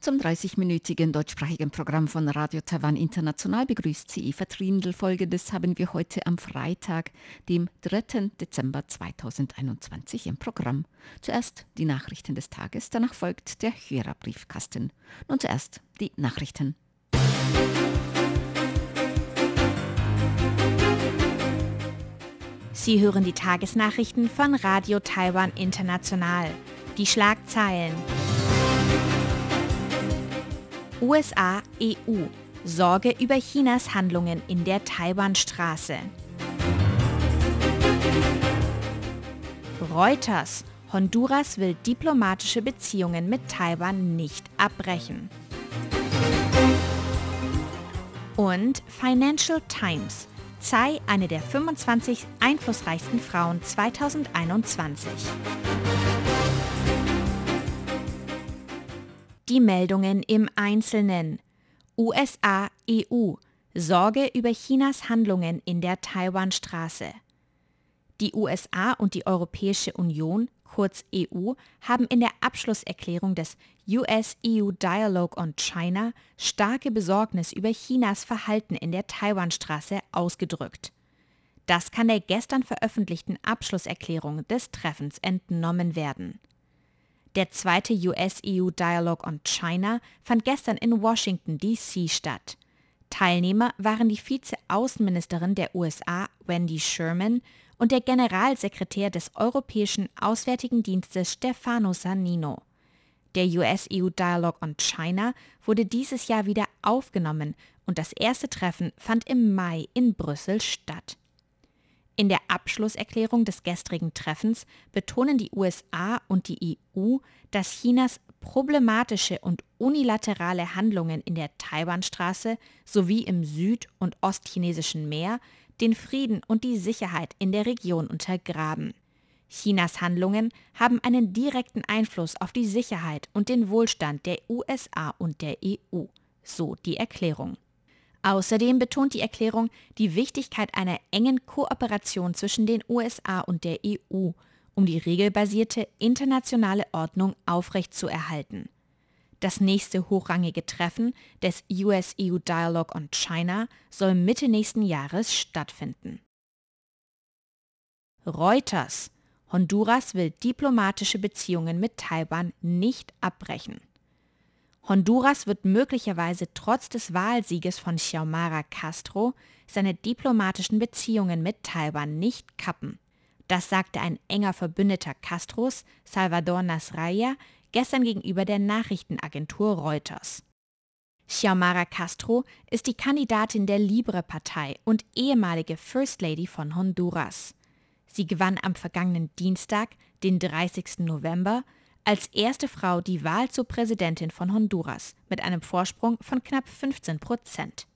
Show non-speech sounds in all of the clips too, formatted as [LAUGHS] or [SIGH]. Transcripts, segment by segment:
Zum 30-minütigen deutschsprachigen Programm von Radio Taiwan International begrüßt sie Eva Trindl. Folgendes haben wir heute am Freitag, dem 3. Dezember 2021 im Programm. Zuerst die Nachrichten des Tages, danach folgt der Hörerbriefkasten. Nun zuerst die Nachrichten. Sie hören die Tagesnachrichten von Radio Taiwan International. Die Schlagzeilen. USA, EU. Sorge über Chinas Handlungen in der Taiwanstraße. Reuters. Honduras will diplomatische Beziehungen mit Taiwan nicht abbrechen. Und Financial Times. Tsai, eine der 25 einflussreichsten Frauen 2021. Die Meldungen im Einzelnen. USA, EU. Sorge über Chinas Handlungen in der Taiwanstraße. Die USA und die Europäische Union, kurz EU, haben in der Abschlusserklärung des US-EU Dialogue on China starke Besorgnis über Chinas Verhalten in der Taiwanstraße ausgedrückt. Das kann der gestern veröffentlichten Abschlusserklärung des Treffens entnommen werden. Der zweite US-EU Dialogue on China fand gestern in Washington, D.C. statt. Teilnehmer waren die Vize-Außenministerin der USA, Wendy Sherman, und der Generalsekretär des Europäischen Auswärtigen Dienstes Stefano Sannino. Der US-EU Dialogue on China wurde dieses Jahr wieder aufgenommen und das erste Treffen fand im Mai in Brüssel statt. In der Abschlusserklärung des gestrigen Treffens betonen die USA und die EU, dass Chinas problematische und unilaterale Handlungen in der Taiwanstraße sowie im süd- und ostchinesischen Meer den Frieden und die Sicherheit in der Region untergraben. Chinas Handlungen haben einen direkten Einfluss auf die Sicherheit und den Wohlstand der USA und der EU, so die Erklärung. Außerdem betont die Erklärung die Wichtigkeit einer engen Kooperation zwischen den USA und der EU, um die regelbasierte internationale Ordnung aufrechtzuerhalten. Das nächste hochrangige Treffen des US-EU Dialogue on China soll Mitte nächsten Jahres stattfinden. Reuters. Honduras will diplomatische Beziehungen mit Taiwan nicht abbrechen. Honduras wird möglicherweise trotz des Wahlsieges von Xiomara Castro seine diplomatischen Beziehungen mit Taiwan nicht kappen. Das sagte ein enger Verbündeter Castros, Salvador Nasralla, gestern gegenüber der Nachrichtenagentur Reuters. Xiomara Castro ist die Kandidatin der Libre-Partei und ehemalige First Lady von Honduras. Sie gewann am vergangenen Dienstag, den 30. November, als erste Frau die Wahl zur Präsidentin von Honduras mit einem Vorsprung von knapp 15 Prozent.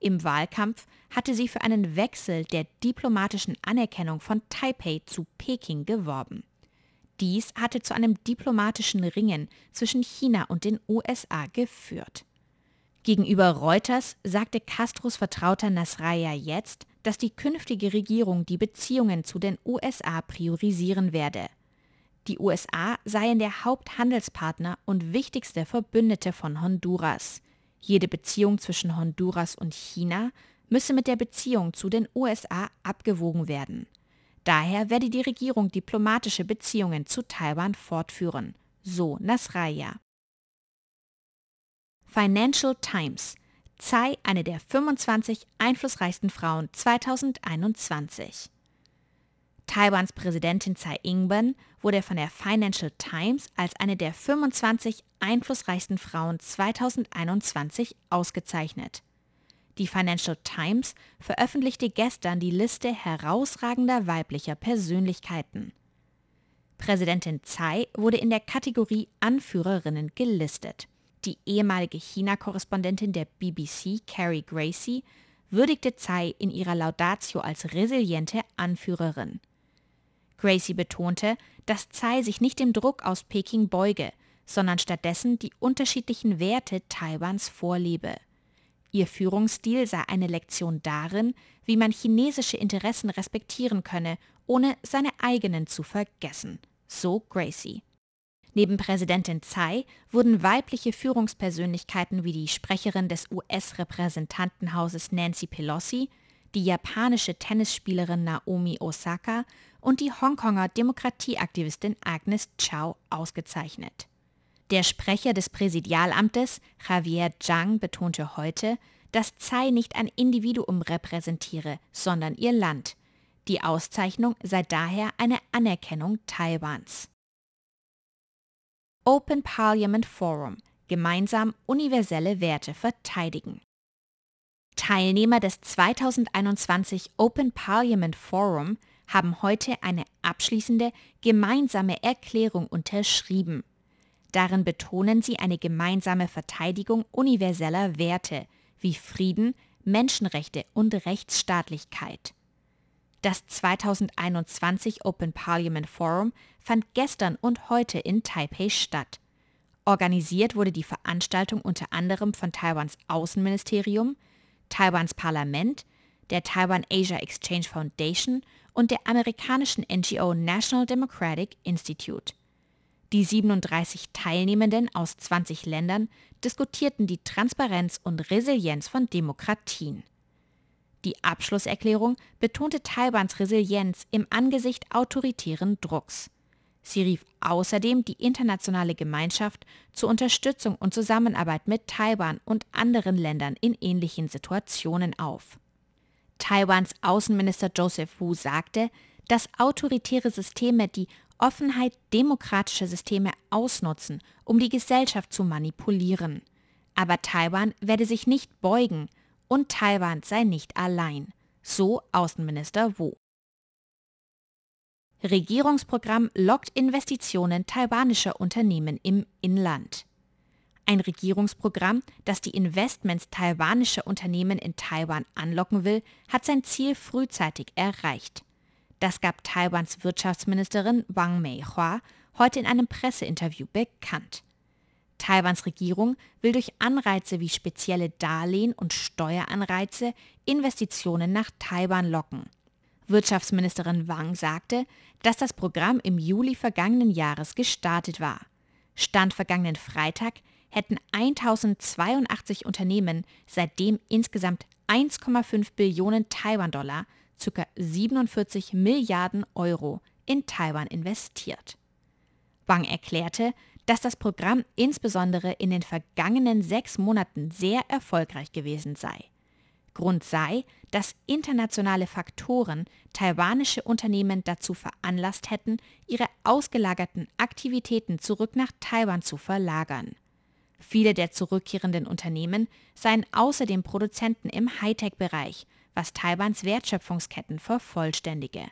Im Wahlkampf hatte sie für einen Wechsel der diplomatischen Anerkennung von Taipei zu Peking geworben. Dies hatte zu einem diplomatischen Ringen zwischen China und den USA geführt. Gegenüber Reuters sagte Castros Vertrauter Nasralla jetzt, dass die künftige Regierung die Beziehungen zu den USA priorisieren werde. Die USA seien der Haupthandelspartner und wichtigste Verbündete von Honduras. Jede Beziehung zwischen Honduras und China müsse mit der Beziehung zu den USA abgewogen werden. Daher werde die Regierung diplomatische Beziehungen zu Taiwan fortführen, so Nasralla. Financial Times. Tsai, eine der 25 einflussreichsten Frauen 2021. Taiwans Präsidentin Tsai Ing-wen wurde von der Financial Times als eine der 25 einflussreichsten Frauen 2021 ausgezeichnet. Die Financial Times veröffentlichte gestern die Liste herausragender weiblicher Persönlichkeiten. Präsidentin Tsai wurde in der Kategorie Anführerinnen gelistet. Die ehemalige China-Korrespondentin der BBC, Carrie Gracie, würdigte Tsai in ihrer Laudatio als resiliente Anführerin. Gracie betonte, dass Tsai sich nicht dem Druck aus Peking beuge, sondern stattdessen die unterschiedlichen Werte Taiwans vorlebe. Ihr Führungsstil sei eine Lektion darin, wie man chinesische Interessen respektieren könne, ohne seine eigenen zu vergessen. So Gracie. Neben Präsidentin Tsai wurden weibliche Führungspersönlichkeiten wie die Sprecherin des US-Repräsentantenhauses Nancy Pelosi, die japanische Tennisspielerin Naomi Osaka und die Hongkonger Demokratieaktivistin Agnes Chow ausgezeichnet. Der Sprecher des Präsidialamtes, Javier Zhang, betonte heute, dass Tsai nicht ein Individuum repräsentiere, sondern ihr Land. Die Auszeichnung sei daher eine Anerkennung Taiwans. Open Parliament Forum gemeinsam universelle Werte verteidigen. Teilnehmer des 2021 Open Parliament Forum haben heute eine abschließende gemeinsame Erklärung unterschrieben. Darin betonen sie eine gemeinsame Verteidigung universeller Werte wie Frieden, Menschenrechte und Rechtsstaatlichkeit. Das 2021 Open Parliament Forum fand gestern und heute in Taipei statt. Organisiert wurde die Veranstaltung unter anderem von Taiwans Außenministerium, Taiwans Parlament, der Taiwan Asia Exchange Foundation und der amerikanischen NGO National Democratic Institute. Die 37 Teilnehmenden aus 20 Ländern diskutierten die Transparenz und Resilienz von Demokratien. Die Abschlusserklärung betonte Taiwans Resilienz im Angesicht autoritären Drucks. Sie rief außerdem die internationale Gemeinschaft zur Unterstützung und Zusammenarbeit mit Taiwan und anderen Ländern in ähnlichen Situationen auf. Taiwans Außenminister Joseph Wu sagte, dass autoritäre Systeme die Offenheit demokratischer Systeme ausnutzen, um die Gesellschaft zu manipulieren. Aber Taiwan werde sich nicht beugen und Taiwan sei nicht allein. So Außenminister Wu. Regierungsprogramm lockt Investitionen taiwanischer Unternehmen im Inland. Ein Regierungsprogramm, das die Investments taiwanischer Unternehmen in Taiwan anlocken will, hat sein Ziel frühzeitig erreicht. Das gab Taiwans Wirtschaftsministerin Wang Meihua heute in einem Presseinterview bekannt. Taiwans Regierung will durch Anreize wie spezielle Darlehen und Steueranreize Investitionen nach Taiwan locken. Wirtschaftsministerin Wang sagte, dass das Programm im Juli vergangenen Jahres gestartet war. Stand vergangenen Freitag hätten 1082 Unternehmen seitdem insgesamt 1,5 Billionen Taiwan-Dollar, ca. 47 Milliarden Euro, in Taiwan investiert. Wang erklärte, dass das Programm insbesondere in den vergangenen sechs Monaten sehr erfolgreich gewesen sei. Grund sei, dass internationale Faktoren taiwanische Unternehmen dazu veranlasst hätten, ihre ausgelagerten Aktivitäten zurück nach Taiwan zu verlagern. Viele der zurückkehrenden Unternehmen seien außerdem Produzenten im Hightech-Bereich, was Taiwans Wertschöpfungsketten vervollständige.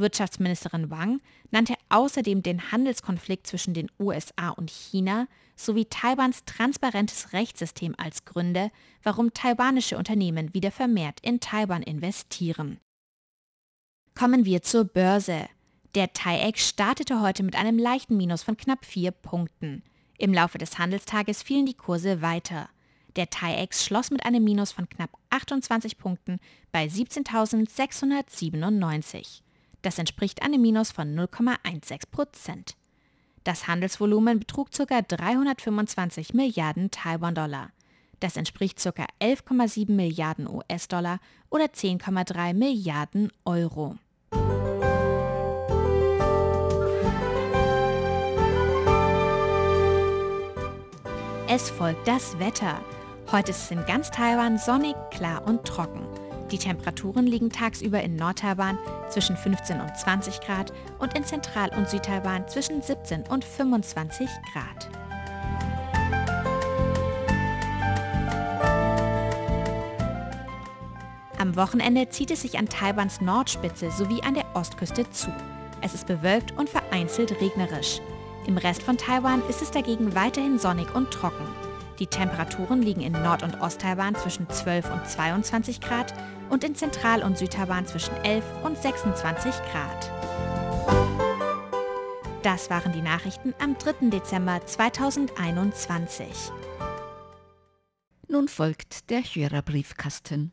Wirtschaftsministerin Wang nannte außerdem den Handelskonflikt zwischen den USA und China sowie Taiwans transparentes Rechtssystem als Gründe, warum taiwanische Unternehmen wieder vermehrt in Taiwan investieren. Kommen wir zur Börse. Der TAIEX startete heute mit einem leichten Minus von knapp vier Punkten. Im Laufe des Handelstages fielen die Kurse weiter. Der TAIEX schloss mit einem Minus von knapp 28 Punkten bei 17.697. Das entspricht einem Minus von 0,16 Prozent. Das Handelsvolumen betrug ca. 325 Milliarden Taiwan-Dollar. Das entspricht ca. 11,7 Milliarden US-Dollar oder 10,3 Milliarden Euro. Es folgt das Wetter. Heute ist es in ganz Taiwan sonnig, klar und trocken. Die Temperaturen liegen tagsüber in Nordtaiwan zwischen 15 und 20 Grad und in Zentral- und Südtaiwan zwischen 17 und 25 Grad. Am Wochenende zieht es sich an Taiwans Nordspitze sowie an der Ostküste zu. Es ist bewölkt und vereinzelt regnerisch. Im Rest von Taiwan ist es dagegen weiterhin sonnig und trocken. Die Temperaturen liegen in Nord- und Osttaiwan zwischen 12 und 22 Grad und in Zentral- und Südtaiwan zwischen 11 und 26 Grad. Das waren die Nachrichten am 3. Dezember 2021. Nun folgt der Hörerbriefkasten.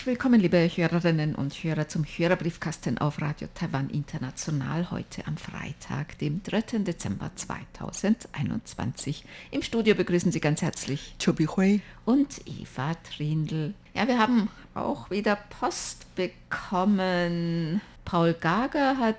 Herzlich willkommen, liebe Hörerinnen und Hörer, zum Hörerbriefkasten auf Radio Taiwan International heute am Freitag, dem 3. Dezember 2021. Im Studio begrüßen Sie ganz herzlich Chobi Hui und Eva Trindl. Ja, wir haben auch wieder Post bekommen. Paul Gager hat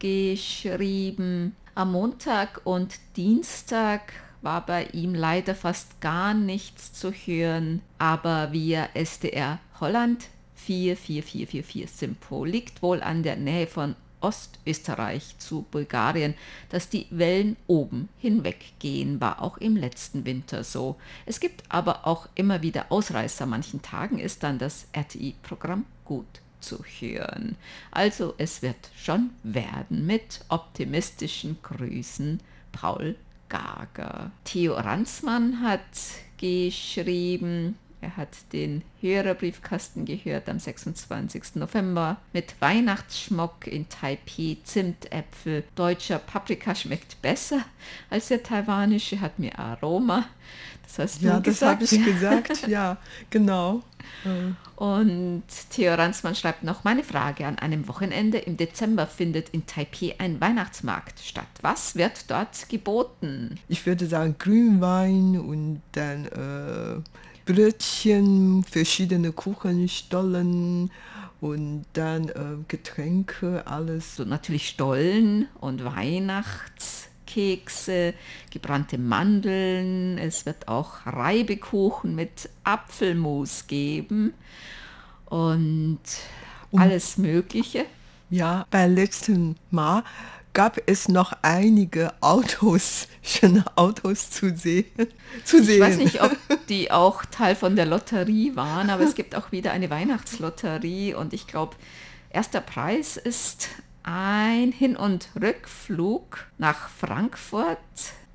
geschrieben, am Montag und Dienstag war bei ihm leider fast gar nichts zu hören, aber via SDR Holland 44444 Simpo liegt wohl an der Nähe von Ostösterreich zu Bulgarien, dass die Wellen oben hinweggehen, war auch im letzten Winter so. Es gibt aber auch immer wieder Ausreißer. Manchen Tagen ist dann das RTI-Programm gut zu hören. Also es wird schon werden mit optimistischen Grüßen Paul Gager. Theo Ransmann hat geschrieben, er hat den Hörerbriefkasten gehört am 26. November mit Weihnachtsschmuck in Taipei, Zimtäpfel. Deutscher Paprika schmeckt besser als der taiwanische, hat mir Aroma. Das hast Ja, du das habe gesagt. ich gesagt, ja, genau. [LAUGHS] Und Theo Ransmann schreibt noch, meine Frage, an einem Wochenende im Dezember findet in Taipei ein Weihnachtsmarkt statt. Was wird dort geboten? Ich würde sagen Grünwein und dann äh, Brötchen, verschiedene Kuchenstollen und dann äh, Getränke, alles. So natürlich Stollen und Weihnachtskekse, gebrannte Mandeln. Es wird auch Reibekuchen mit Apfelmus geben und alles Mögliche. Ja, beim letzten Mal gab es noch einige Autos, [LAUGHS] schöne Autos zu sehen. Zu sehen. Ich weiß nicht, ob [LAUGHS] die auch Teil von der Lotterie waren, aber es gibt auch wieder eine Weihnachtslotterie und ich glaube, erster Preis ist ein Hin- und Rückflug nach Frankfurt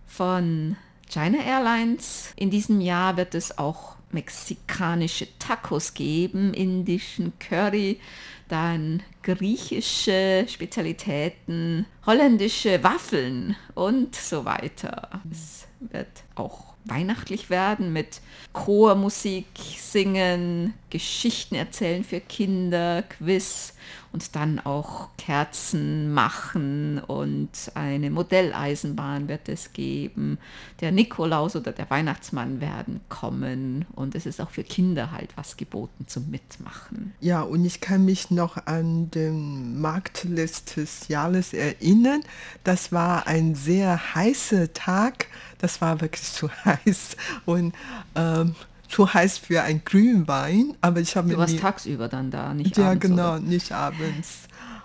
von China Airlines. In diesem Jahr wird es auch mexikanische Tacos geben, indischen Curry, dann griechische Spezialitäten, holländische Waffeln und so weiter. Es wird auch weihnachtlich werden mit Chormusik singen, Geschichten erzählen für Kinder, Quiz und dann auch Kerzen machen und eine Modelleisenbahn wird es geben. Der Nikolaus oder der Weihnachtsmann werden kommen und es ist auch für Kinder halt was geboten zum Mitmachen. Ja, und ich kann mich noch an den Markt letztes Jahres erinnern. Das war ein sehr heißer Tag. Das war wirklich zu [LAUGHS] heiß und ähm, zu heiß für ein Grünwein. Aber ich habe Du warst nie- tagsüber dann da, nicht ja, abends, genau, Oder? nicht abends.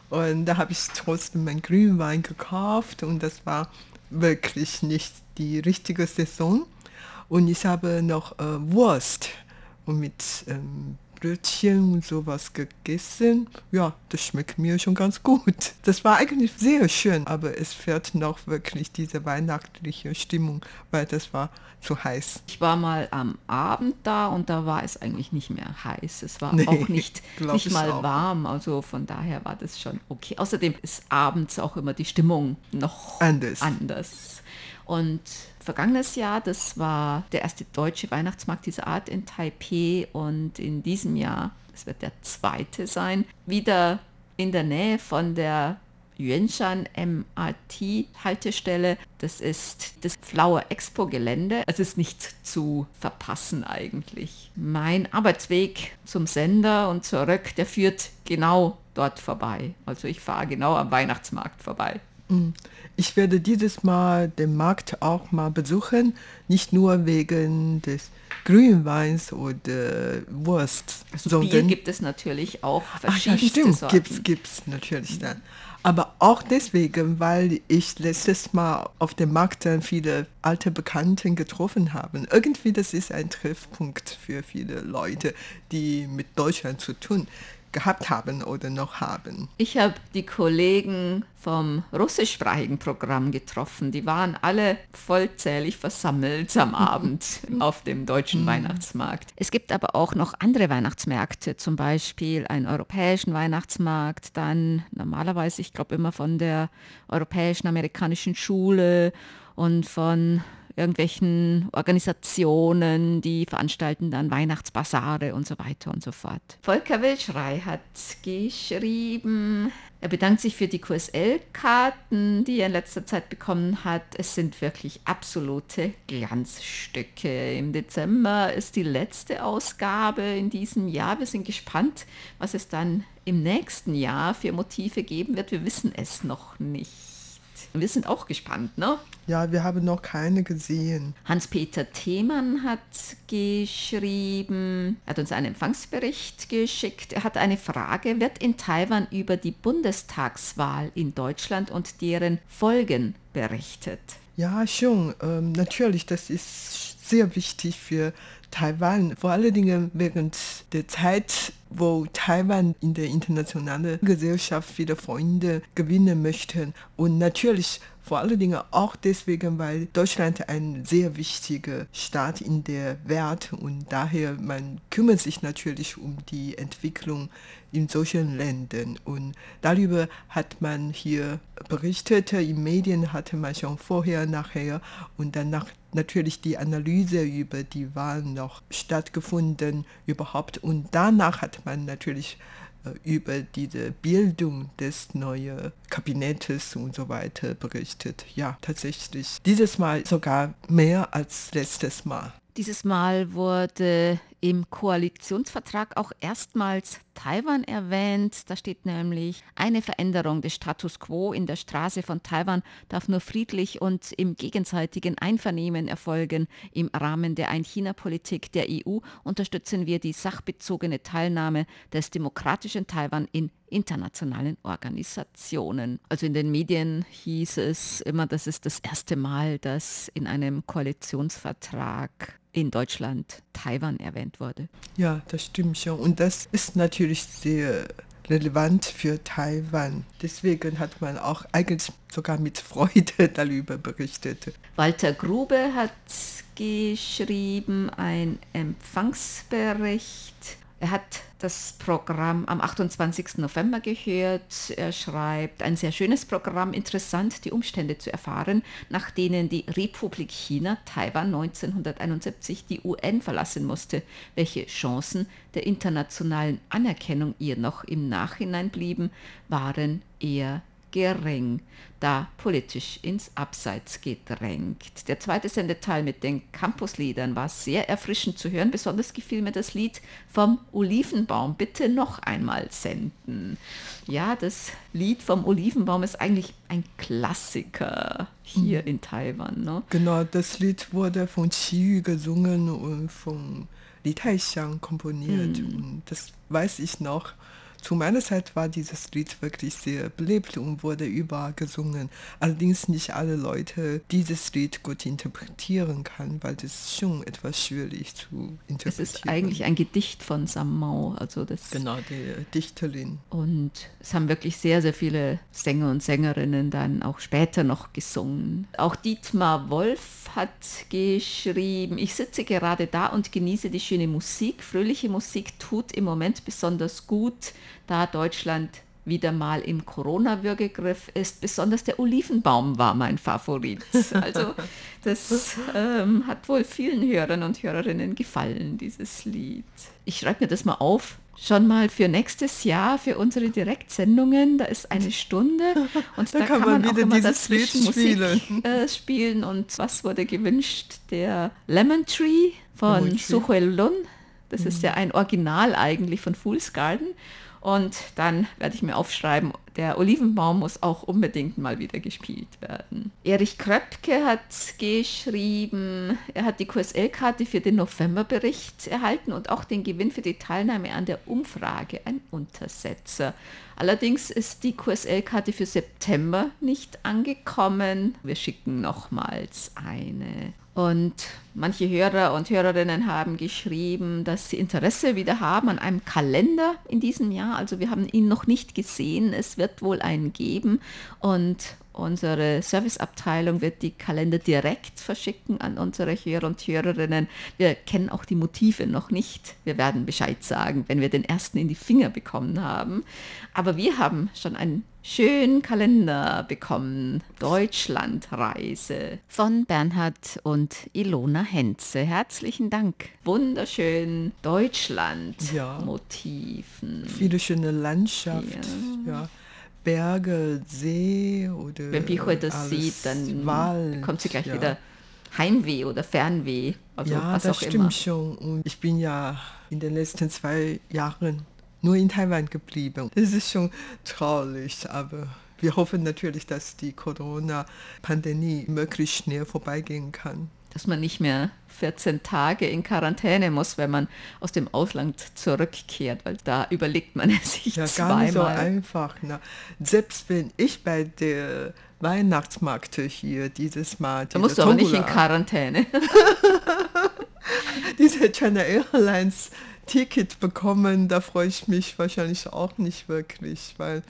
Und da habe ich trotzdem meinen Grünwein gekauft und das war wirklich nicht die richtige Saison. Und ich habe noch äh, Wurst und mit ähm, Brötchen und sowas gegessen. Ja, das schmeckt mir schon ganz gut. Das war eigentlich sehr schön, aber es fehlt noch wirklich diese weihnachtliche Stimmung, weil das war zu heiß. Ich war mal am Abend da und da war es eigentlich nicht mehr heiß. Es war [LAUGHS] Nee, auch nicht, [LAUGHS] nicht ich mal auch. warm. Also von daher war das schon okay. Außerdem ist abends auch immer die Stimmung noch Anders. anders. Und vergangenes Jahr, das war der erste deutsche Weihnachtsmarkt dieser Art in Taipei und in diesem Jahr, das wird der zweite sein, wieder in der Nähe von der Yuanshan MRT-Haltestelle. Das ist das Flower Expo-Gelände. Es ist nicht zu verpassen eigentlich. Mein Arbeitsweg zum Sender und zurück, der führt genau dort vorbei. Also ich fahre genau am Weihnachtsmarkt vorbei. Ich werde dieses Mal den Markt auch mal besuchen, nicht nur wegen des Grünweins oder Wurst, Also Bier gibt es natürlich auch Ach ja, stimmt, Sorten. gibt's, gibt's natürlich dann. Aber auch deswegen, weil ich letztes Mal auf dem Markt dann viele alte Bekannten getroffen habe. Irgendwie das ist ein Treffpunkt für viele Leute, die mit Deutschland zu tun gehabt haben oder noch haben. Ich habe die Kollegen vom russischsprachigen Programm getroffen. Die waren alle vollzählig versammelt am Abend [LAUGHS] auf dem deutschen mhm. Weihnachtsmarkt. Es gibt aber auch noch andere Weihnachtsmärkte, zum Beispiel einen europäischen Weihnachtsmarkt, dann normalerweise, ich glaube immer von der Europäischen Amerikanischen Schule und von irgendwelchen Organisationen, die veranstalten dann Weihnachtsbasare und so weiter und so fort. Volker Wildschrei hat geschrieben, er bedankt sich für die QSL-Karten, die er in letzter Zeit bekommen hat. Es sind wirklich absolute Glanzstücke. Im Dezember ist die letzte Ausgabe in diesem Jahr. Wir sind gespannt, was es dann im nächsten Jahr für Motive geben wird. Wir wissen es noch nicht. Wir sind auch gespannt, ne? Ja, wir haben noch keine gesehen. Hans-Peter Themann hat geschrieben, hat uns einen Empfangsbericht geschickt. Er hat eine Frage, wird in Taiwan über die Bundestagswahl in Deutschland und deren Folgen berichtet? Ja, schon. Ähm, natürlich, das ist sehr wichtig für Taiwan, vor allen Dingen während der Zeit, wo Taiwan in der internationalen Gesellschaft wieder Freunde gewinnen möchte. Und natürlich vor allen Dingen auch deswegen, weil Deutschland ein sehr wichtiger Staat in der Welt und daher man kümmert sich natürlich um die Entwicklung in solchen Ländern. Und darüber hat man hier berichtet, in Medien hatte man schon vorher, nachher und danach natürlich die Analyse über die Wahlen noch stattgefunden überhaupt. Und danach hat man natürlich äh, über diese Bildung des neuen Kabinettes und so weiter berichtet. Ja, tatsächlich. Dieses Mal sogar mehr als letztes Mal. Dieses Mal wurde im Koalitionsvertrag auch erstmals Taiwan erwähnt. Da steht nämlich, eine Veränderung des Status quo in der Straße von Taiwan darf nur friedlich und im gegenseitigen Einvernehmen erfolgen. Im Rahmen der Ein-China-Politik der EU unterstützen wir die sachbezogene Teilnahme des demokratischen Taiwan in internationalen Organisationen. Also in den Medien hieß es immer, das ist das erste Mal, dass in einem Koalitionsvertrag in Deutschland Taiwan erwähnt wurde. Ja, das stimmt schon. Und das ist natürlich sehr relevant für Taiwan. Deswegen hat man auch eigentlich sogar mit Freude [LAUGHS] darüber berichtet. Walter Grube hat geschrieben, ein Empfangsbericht er hat das Programm am 28. November gehört. Er schreibt, ein sehr schönes Programm, interessant, die Umstände zu erfahren, nach denen die Republik China Taiwan 1971 die UN verlassen musste, welche Chancen der internationalen Anerkennung ihr noch im Nachhinein blieben, waren eher gering, da politisch ins Abseits gedrängt. Der zweite Sendeteil mit den Campusliedern war sehr erfrischend zu hören. Besonders gefiel mir das Lied vom Olivenbaum. Bitte noch einmal senden. Ja, das Lied vom Olivenbaum ist eigentlich ein Klassiker hier mhm. in Taiwan. Ne? Genau, das Lied wurde von Qi Yu gesungen und von Li Taixiang komponiert. Mhm. Das weiß ich noch. Zu meiner Zeit war dieses Lied wirklich sehr belebt und wurde überall gesungen. Allerdings nicht alle Leute dieses Lied gut interpretieren kann, weil das schon etwas schwierig zu interpretieren. Es ist eigentlich ein Gedicht von Sam Mao, also das. Genau, die Dichterin. Und es haben wirklich sehr, sehr viele Sänger und Sängerinnen dann auch später noch gesungen. Auch Dietmar Wolf hat geschrieben, ich sitze gerade da und genieße die schöne Musik. Fröhliche Musik tut im Moment besonders gut da Deutschland wieder mal im Corona-Würgegriff ist. Besonders der Olivenbaum war mein Favorit. Also [LAUGHS] das ähm, hat wohl vielen Hörern und Hörerinnen gefallen, dieses Lied. Ich schreibe mir das mal auf. Schon mal für nächstes Jahr, für unsere Direktsendungen, da ist eine Stunde [LAUGHS] und da, da kann, man, man auch immer dazwischen spielen. Musik äh, spielen. Und was wurde gewünscht? Der Lemon Tree von Suhoel Lun. Das ist ja ein Original eigentlich von Fool's Garden. Und dann werde ich mir aufschreiben, der Olivenbaum muss auch unbedingt mal wieder gespielt werden. Erich Kröpke hat geschrieben, er hat die QSL-Karte für den Novemberbericht erhalten und auch den Gewinn für die Teilnahme an der Umfrage, ein Untersetzer. Allerdings ist die QSL-Karte für September nicht angekommen. Wir schicken nochmals eine. Und manche Hörer und Hörerinnen haben geschrieben, dass sie Interesse wieder haben an einem Kalender in diesem Jahr. Also wir haben ihn noch nicht gesehen. Es wird wohl einen geben. Und Unsere Serviceabteilung wird die Kalender direkt verschicken an unsere Hörer und Hörerinnen. Wir kennen auch die Motive noch nicht. Wir werden Bescheid sagen, wenn wir den ersten in die Finger bekommen haben. Aber wir haben schon einen schönen Kalender bekommen. Deutschlandreise von Bernhard und Ilona Henze. Herzlichen Dank. Wunderschön Deutschland-Motiven. Ja. Viele schöne Landschaft. ja. ja. Berge, See oder. Wenn Picho das sieht, dann Wald, kommt sie gleich ja. wieder Heimweh oder Fernweh. Also ja, das stimmt immer. schon. Und ich bin ja in den letzten zwei Jahren nur in Taiwan geblieben. Das ist schon traurig, aber wir hoffen natürlich, dass die Corona-Pandemie möglichst schnell vorbeigehen kann dass man nicht mehr 14 Tage in Quarantäne muss, wenn man aus dem Ausland zurückkehrt, weil da überlegt man es [LAUGHS] sich ja, zweimal. Gar nicht so einfach. Ne? Selbst wenn ich bei der Weihnachtsmarkt hier dieses Mal... Da musst du aber nicht in Quarantäne. [LAUGHS] [LAUGHS] diese China Airlines Ticket bekommen, da freue ich mich wahrscheinlich auch nicht wirklich, weil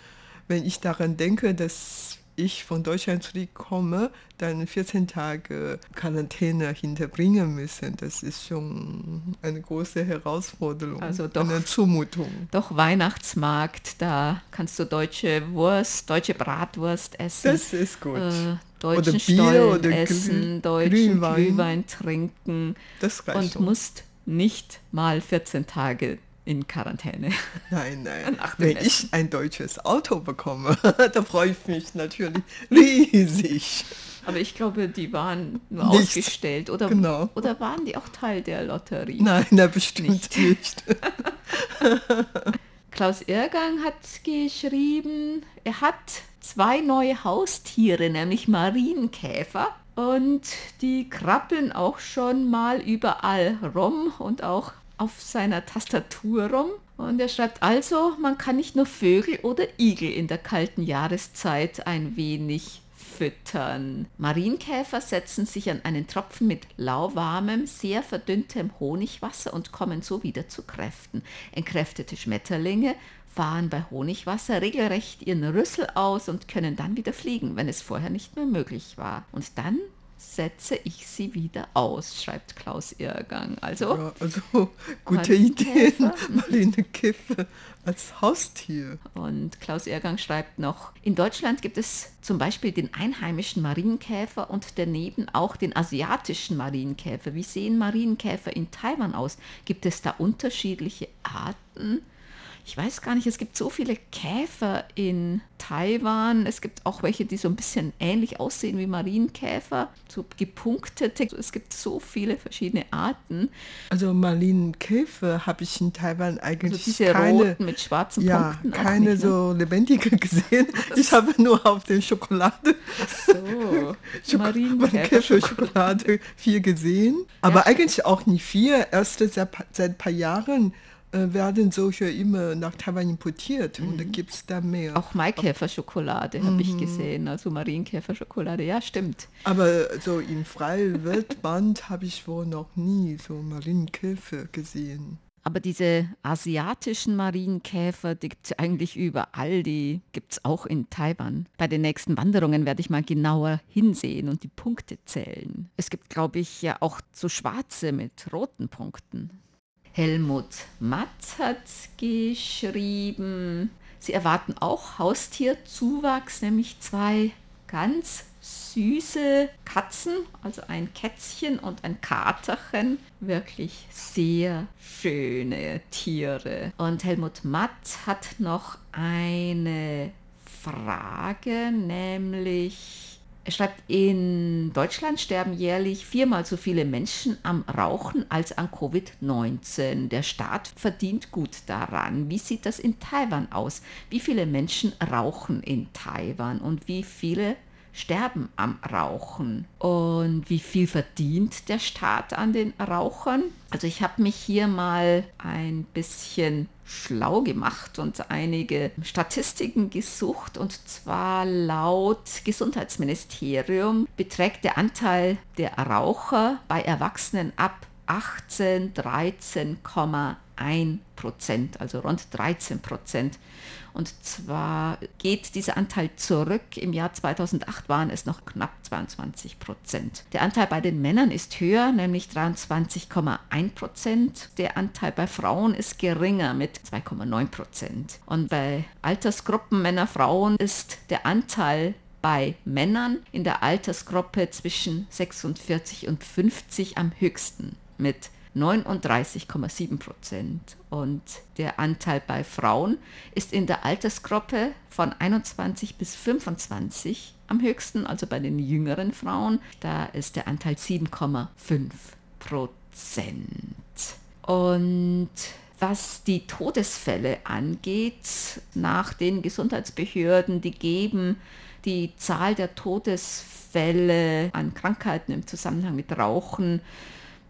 wenn ich daran denke, dass ich von Deutschland zurückkomme, dann 14 Tage Quarantäne hinterbringen müssen. Das ist schon eine große Herausforderung, also doch, eine Zumutung. Doch Weihnachtsmarkt, da kannst du deutsche Wurst, deutsche Bratwurst essen. Das ist gut. Äh, deutschen oder Bier oder essen, deutschen Glühwein. Glühwein trinken das reicht und musst nicht mal 14 Tage in Quarantäne. [LAUGHS] Nein, nein. Wenn Essen. ich ein deutsches Auto bekomme, [LAUGHS] da freue ich mich natürlich riesig. Aber ich glaube, die waren nur nicht. ausgestellt. Oder, genau. oder waren die auch Teil der Lotterie? Nein, na, bestimmt [LAUGHS] nicht. nicht. Klaus Irrgang hat geschrieben, er hat zwei neue Haustiere, nämlich Marienkäfer. Und die krabbeln auch schon mal überall rum und auch auf seiner Tastatur rum. Und er schreibt also, man kann nicht nur Vögel oder Igel in der kalten Jahreszeit ein wenig füttern. Marienkäfer setzen sich an einen Tropfen mit lauwarmem, sehr verdünntem Honigwasser und kommen so wieder zu Kräften. Entkräftete Schmetterlinge fahren bei Honigwasser regelrecht ihren Rüssel aus und können dann wieder fliegen, wenn es vorher nicht mehr möglich war. Und dann setze ich sie wieder aus, schreibt Klaus Irrgang. Also, ja, also [LAUGHS] gute Ideen, [LAUGHS] Marlene Kiffe als Haustier. Und Klaus Irrgang schreibt noch, in Deutschland gibt es zum Beispiel den einheimischen Marienkäfer und daneben auch den asiatischen Marienkäfer. Wie sehen Marienkäfer in Taiwan aus? Gibt es da unterschiedliche Arten? Ich weiß gar nicht, es gibt so viele Käfer in Taiwan. Es gibt auch welche, die so ein bisschen ähnlich aussehen wie Marienkäfer, so gepunktete. Es gibt so viele verschiedene Arten. Also Marienkäfer habe ich in Taiwan also eigentlich also diese keine, roten mit schwarzen ja, Punkten. keine nicht, ne? so lebendige [LAUGHS] gesehen. Ich habe nur auf der Schokolade. so, [LAUGHS] Marienkäfer Schokolade viel gesehen. Aber ja, eigentlich auch nicht viel. Erst seit, seit ein paar Jahren äh, werden solche immer nach Taiwan importiert und da mhm. gibt es da mehr. Auch Maikäferschokolade habe ich mhm. gesehen, also Marienkäferschokolade, ja stimmt. Aber so im freien Weltband [LAUGHS] habe ich wohl noch nie so Marienkäfer gesehen. Aber diese asiatischen Marienkäfer, die gibt es eigentlich überall, die gibt es auch in Taiwan. Bei den nächsten Wanderungen werde ich mal genauer hinsehen und die Punkte zählen. Es gibt, glaube ich, ja auch so schwarze mit roten Punkten. Helmut Matz hat geschrieben, sie erwarten auch Haustierzuwachs, nämlich zwei ganz süße Katzen, also ein Kätzchen und ein Katerchen. Wirklich sehr schöne Tiere. Und Helmut Matt hat noch eine Frage, nämlich Er schreibt, in Deutschland sterben jährlich viermal so viele Menschen am Rauchen als an Covid-19. Der Staat verdient gut daran. Wie sieht das in Taiwan aus? Wie viele Menschen rauchen in Taiwan und wie viele sterben am Rauchen. Und wie viel verdient der Staat an den Rauchern? Also ich habe mich hier mal ein bisschen schlau gemacht und einige Statistiken gesucht. Und zwar laut Gesundheitsministerium beträgt der Anteil der Raucher bei Erwachsenen ab 18 13,1 Prozent, also rund 13 Prozent. Und zwar geht dieser Anteil zurück. Im Jahr 2008 waren es noch knapp 22 Prozent. Der Anteil bei den Männern ist höher, nämlich 23,1 Prozent. Der Anteil bei Frauen ist geringer mit 2,9 Prozent. Und bei Altersgruppen Männer, Frauen ist der Anteil bei Männern in der Altersgruppe zwischen 46 und 50 am höchsten mit 39,7 Prozent. Und der Anteil bei Frauen ist in der Altersgruppe von 21 bis 25 am höchsten, also bei den jüngeren Frauen. Da ist der Anteil 7,5 Prozent. Und was die Todesfälle angeht, nach den Gesundheitsbehörden, die geben die Zahl der Todesfälle an Krankheiten im Zusammenhang mit Rauchen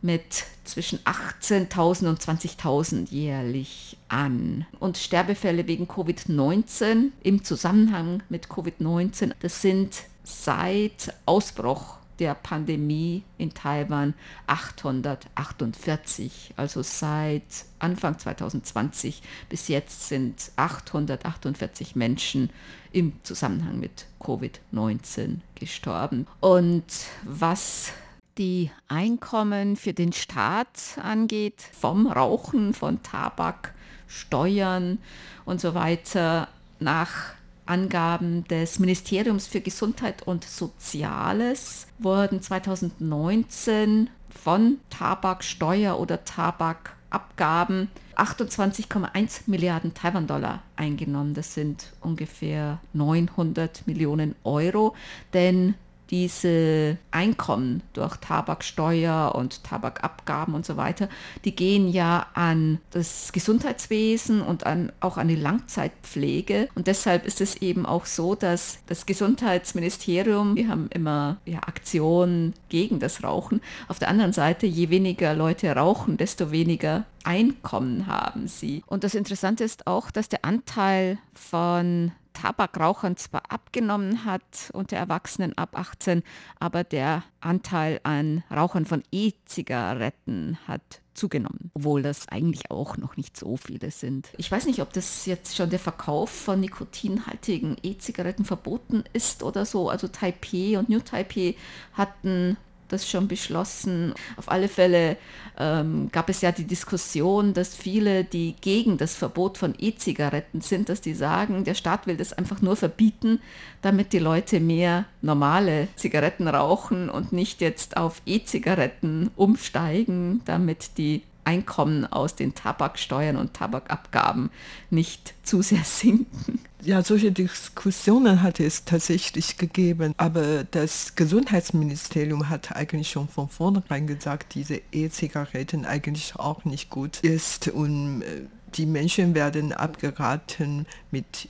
mit zwischen 18.000 und 20.000 jährlich an. Und Sterbefälle wegen Covid-19 im Zusammenhang mit Covid-19, das sind seit Ausbruch der Pandemie in Taiwan 848. Also seit Anfang 2020 bis jetzt sind 848 Menschen im Zusammenhang mit Covid-19 gestorben. Und was die Einkommen für den Staat angeht, vom Rauchen, von Tabak, Steuern und so weiter, nach Angaben des Ministeriums für Gesundheit und Soziales wurden 2019 von Tabaksteuer oder Tabakabgaben 28,1 Milliarden Taiwan-Dollar eingenommen. Das sind ungefähr 900 Millionen Euro, denn diese Einkommen durch Tabaksteuer und Tabakabgaben und so weiter, die gehen ja an das Gesundheitswesen und an, auch an die Langzeitpflege. Und deshalb ist es eben auch so, dass das Gesundheitsministerium, wir haben immer ja, Aktionen gegen das Rauchen. Auf der anderen Seite, je weniger Leute rauchen, desto weniger Einkommen haben sie. Und das Interessante ist auch, dass der Anteil von Tabakrauchern zwar abgenommen hat unter Erwachsenen ab 18, aber der Anteil an Rauchern von E-Zigaretten hat zugenommen, obwohl das eigentlich auch noch nicht so viele sind. Ich weiß nicht, ob das jetzt schon der Verkauf von nikotinhaltigen E-Zigaretten verboten ist oder so. Also Taipei und New Taipei hatten das schon beschlossen. Auf alle Fälle ähm, gab es ja die Diskussion, dass viele, die gegen das Verbot von E-Zigaretten sind, dass die sagen, der Staat will das einfach nur verbieten, damit die Leute mehr normale Zigaretten rauchen und nicht jetzt auf E-Zigaretten umsteigen, damit die Einkommen aus den Tabaksteuern und Tabakabgaben nicht zu sehr sinken. Ja, solche Diskussionen hat es tatsächlich gegeben, aber das Gesundheitsministerium hat eigentlich schon von vornherein gesagt, diese E-Zigaretten eigentlich auch nicht gut ist und äh, die Menschen werden abgeraten, mit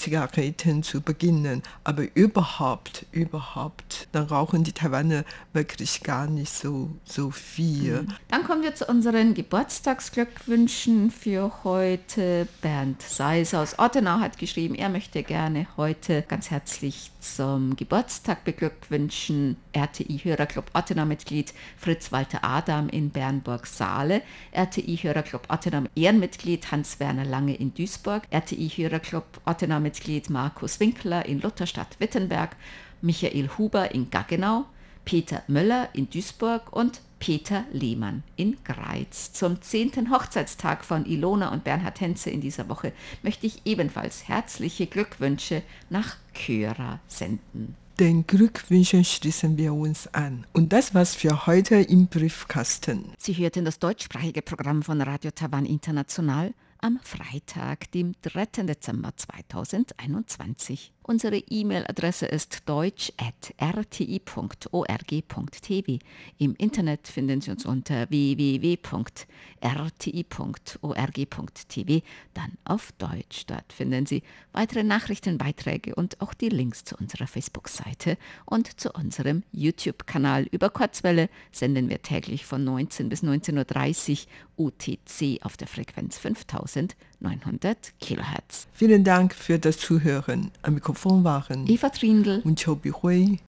E-Zigaretten zu beginnen. Aber überhaupt, überhaupt, dann rauchen die Taiwaner wirklich gar nicht so, so viel. Mhm. Dann kommen wir zu unseren Geburtstagsglückwünschen für heute. Bernd Seis aus Ottenau hat geschrieben, er möchte gerne heute ganz herzlich zum Geburtstag beglückwünschen. RTI-Hörerclub Ottenau-Mitglied Fritz Walter Adam in Bernburg-Saale, RTI-Hörerclub Ottenau Ehrenmitglied Hans-Werner Lange in Duisburg, RTI-Hörerclub Ottenau-Mitglied Markus Winkler in Lutherstadt-Wittenberg, Michael Huber in Gaggenau, Peter Möller in Duisburg und Peter Lehmann in Greiz. Zum 10. Hochzeitstag von Ilona und Bernhard Henze in dieser Woche möchte ich ebenfalls herzliche Glückwünsche nach Köra senden. Den Glückwünschen schließen wir uns an. Und das war's für heute im Briefkasten. Sie hörten das deutschsprachige Programm von Radio Taiwan International am Freitag, dem 3. Dezember 2021. Unsere E-Mail-Adresse ist deutsch.rti.org.tv. Im Internet finden Sie uns unter www.rti.org.tv, dann auf Deutsch. Dort finden Sie weitere Nachrichtenbeiträge und auch die Links zu unserer Facebook-Seite und zu unserem YouTube-Kanal. Über Kurzwelle senden wir täglich von 19 bis 19.30 Uhr UTC auf der Frequenz 900 kHz. Vielen Dank für das Zuhören. Am Mikrofon waren Eva Trindl und Chobi Hui.